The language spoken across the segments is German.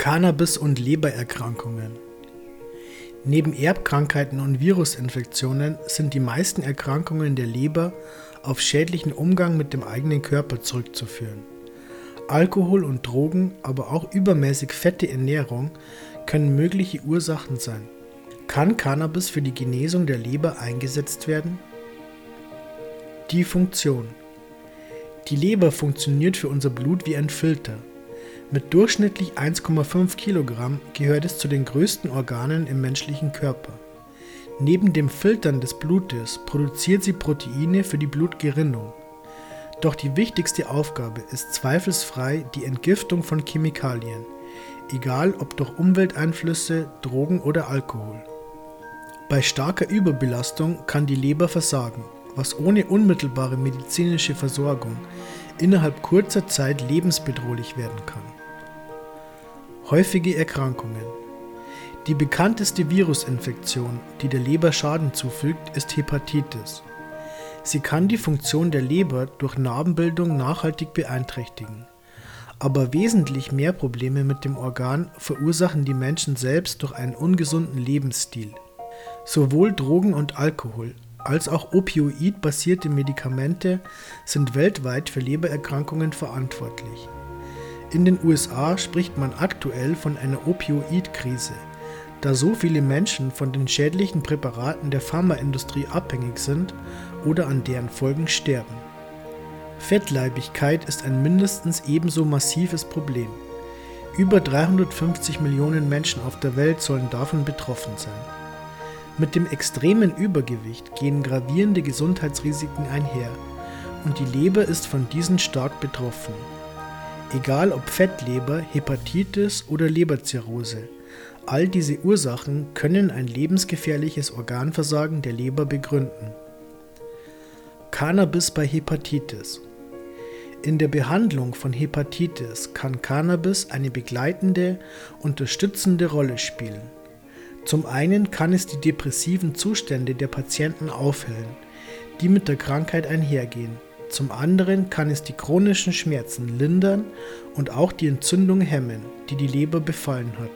Cannabis und Lebererkrankungen. Neben Erbkrankheiten und Virusinfektionen sind die meisten Erkrankungen der Leber auf schädlichen Umgang mit dem eigenen Körper zurückzuführen. Alkohol und Drogen, aber auch übermäßig fette Ernährung können mögliche Ursachen sein. Kann Cannabis für die Genesung der Leber eingesetzt werden? Die Funktion. Die Leber funktioniert für unser Blut wie ein Filter. Mit durchschnittlich 1,5 Kilogramm gehört es zu den größten Organen im menschlichen Körper. Neben dem Filtern des Blutes produziert sie Proteine für die Blutgerinnung. Doch die wichtigste Aufgabe ist zweifelsfrei die Entgiftung von Chemikalien, egal ob durch Umwelteinflüsse, Drogen oder Alkohol. Bei starker Überbelastung kann die Leber versagen, was ohne unmittelbare medizinische Versorgung innerhalb kurzer Zeit lebensbedrohlich werden kann. Häufige Erkrankungen. Die bekannteste Virusinfektion, die der Leber Schaden zufügt, ist Hepatitis. Sie kann die Funktion der Leber durch Narbenbildung nachhaltig beeinträchtigen. Aber wesentlich mehr Probleme mit dem Organ verursachen die Menschen selbst durch einen ungesunden Lebensstil. Sowohl Drogen und Alkohol als auch opioidbasierte Medikamente sind weltweit für Lebererkrankungen verantwortlich. In den USA spricht man aktuell von einer Opioidkrise, da so viele Menschen von den schädlichen Präparaten der Pharmaindustrie abhängig sind oder an deren Folgen sterben. Fettleibigkeit ist ein mindestens ebenso massives Problem. Über 350 Millionen Menschen auf der Welt sollen davon betroffen sein. Mit dem extremen Übergewicht gehen gravierende Gesundheitsrisiken einher und die Leber ist von diesen stark betroffen. Egal ob Fettleber, Hepatitis oder Leberzirrhose, all diese Ursachen können ein lebensgefährliches Organversagen der Leber begründen. Cannabis bei Hepatitis. In der Behandlung von Hepatitis kann Cannabis eine begleitende, unterstützende Rolle spielen. Zum einen kann es die depressiven Zustände der Patienten aufhellen, die mit der Krankheit einhergehen zum anderen kann es die chronischen Schmerzen lindern und auch die Entzündung hemmen, die die Leber befallen hat.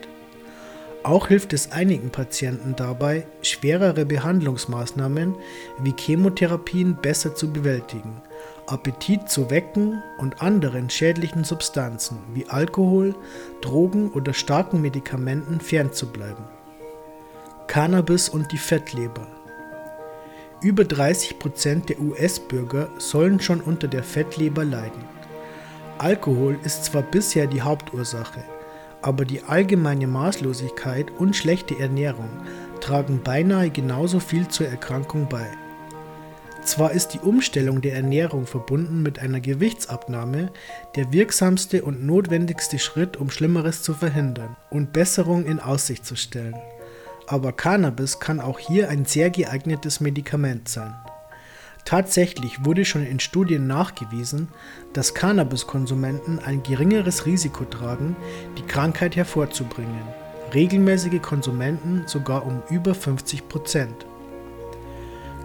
Auch hilft es einigen Patienten dabei, schwerere Behandlungsmaßnahmen wie Chemotherapien besser zu bewältigen, Appetit zu wecken und anderen schädlichen Substanzen wie Alkohol, Drogen oder starken Medikamenten fernzubleiben. Cannabis und die Fettleber über 30 Prozent der US-Bürger sollen schon unter der Fettleber leiden. Alkohol ist zwar bisher die Hauptursache, aber die allgemeine Maßlosigkeit und schlechte Ernährung tragen beinahe genauso viel zur Erkrankung bei. Zwar ist die Umstellung der Ernährung verbunden mit einer Gewichtsabnahme der wirksamste und notwendigste Schritt, um Schlimmeres zu verhindern und Besserung in Aussicht zu stellen aber Cannabis kann auch hier ein sehr geeignetes Medikament sein. Tatsächlich wurde schon in Studien nachgewiesen, dass Cannabiskonsumenten ein geringeres Risiko tragen, die Krankheit hervorzubringen, regelmäßige Konsumenten sogar um über 50 Prozent.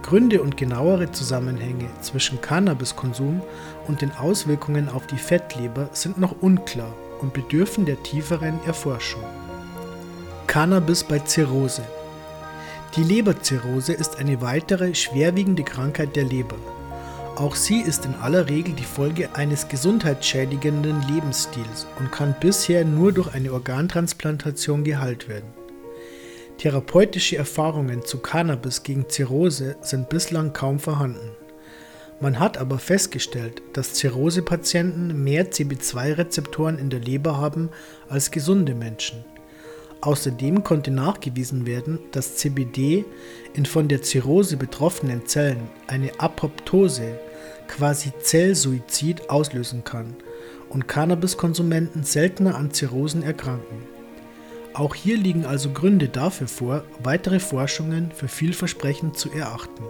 Gründe und genauere Zusammenhänge zwischen Cannabiskonsum und den Auswirkungen auf die Fettleber sind noch unklar und bedürfen der tieferen Erforschung. Cannabis bei Zirrhose. Die Leberzirrhose ist eine weitere schwerwiegende Krankheit der Leber. Auch sie ist in aller Regel die Folge eines gesundheitsschädigenden Lebensstils und kann bisher nur durch eine Organtransplantation geheilt werden. Therapeutische Erfahrungen zu Cannabis gegen Zirrhose sind bislang kaum vorhanden. Man hat aber festgestellt, dass Zirrhose-Patienten mehr CB2-Rezeptoren in der Leber haben als gesunde Menschen. Außerdem konnte nachgewiesen werden, dass CBD in von der Zirrhose betroffenen Zellen eine Apoptose, quasi Zellsuizid, auslösen kann und Cannabiskonsumenten seltener an Zirrhosen erkranken. Auch hier liegen also Gründe dafür vor, weitere Forschungen für vielversprechend zu erachten.